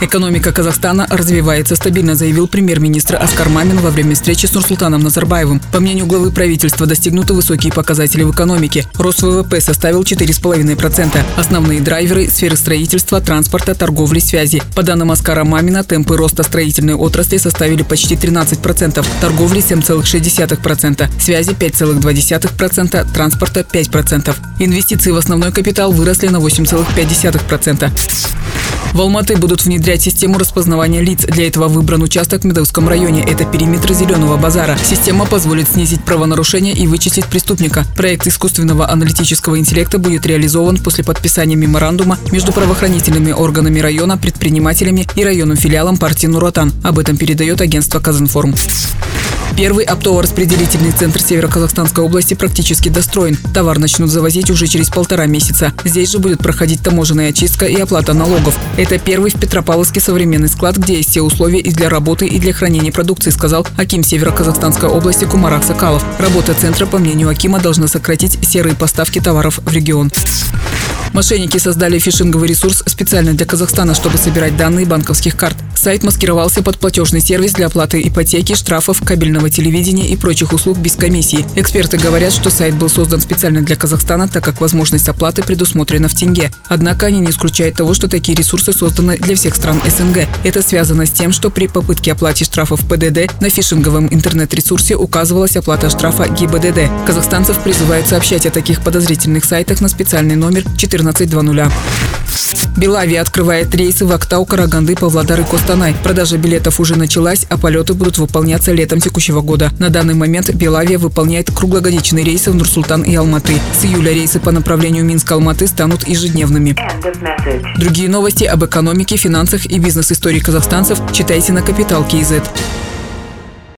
Экономика Казахстана развивается стабильно, заявил премьер-министр Аскар Мамин во время встречи с Нурсултаном Назарбаевым. По мнению главы правительства, достигнуты высокие показатели в экономике. Рост ВВП составил 4,5%. Основные драйверы – сферы строительства, транспорта, торговли, связи. По данным Аскара Мамина, темпы роста строительной отрасли составили почти 13%, торговли – 7,6%, связи – 5,2%, транспорта – 5%. Инвестиции в основной капитал выросли на 8,5%. В Алматы будут внедрять систему распознавания лиц. Для этого выбран участок в Медовском районе. Это периметр Зеленого базара. Система позволит снизить правонарушения и вычислить преступника. Проект искусственного аналитического интеллекта будет реализован после подписания меморандума между правоохранительными органами района, предпринимателями и районным филиалом партии «Нуротан». Об этом передает агентство «Казинформ». Первый оптово-распределительный центр Северо-Казахстанской области практически достроен. Товар начнут завозить уже через полтора месяца. Здесь же будет проходить таможенная очистка и оплата налогов. Это первый в Петропавловске современный склад, где есть все условия и для работы, и для хранения продукции, сказал Аким Северо-Казахстанской области Кумарак Сакалов. Работа центра, по мнению Акима, должна сократить серые поставки товаров в регион. Мошенники создали фишинговый ресурс специально для Казахстана, чтобы собирать данные банковских карт. Сайт маскировался под платежный сервис для оплаты ипотеки, штрафов, кабельного телевидения и прочих услуг без комиссии. Эксперты говорят, что сайт был создан специально для Казахстана, так как возможность оплаты предусмотрена в тенге. Однако они не исключают того, что такие ресурсы созданы для всех стран СНГ. Это связано с тем, что при попытке оплаты штрафов ПДД на фишинговом интернет-ресурсе указывалась оплата штрафа ГИБДД. Казахстанцев призывают сообщать о таких подозрительных сайтах на специальный номер 1420. Белавия открывает рейсы в Актау, Караганды, Павлодар и Костанай. Продажа билетов уже началась, а полеты будут выполняться летом текущего года. На данный момент Белавия выполняет круглогодичные рейсы в Нурсултан и Алматы. С июля рейсы по направлению Минск-Алматы станут ежедневными. Другие новости об экономике, финансах и бизнес-истории казахстанцев читайте на Капитал Киезет.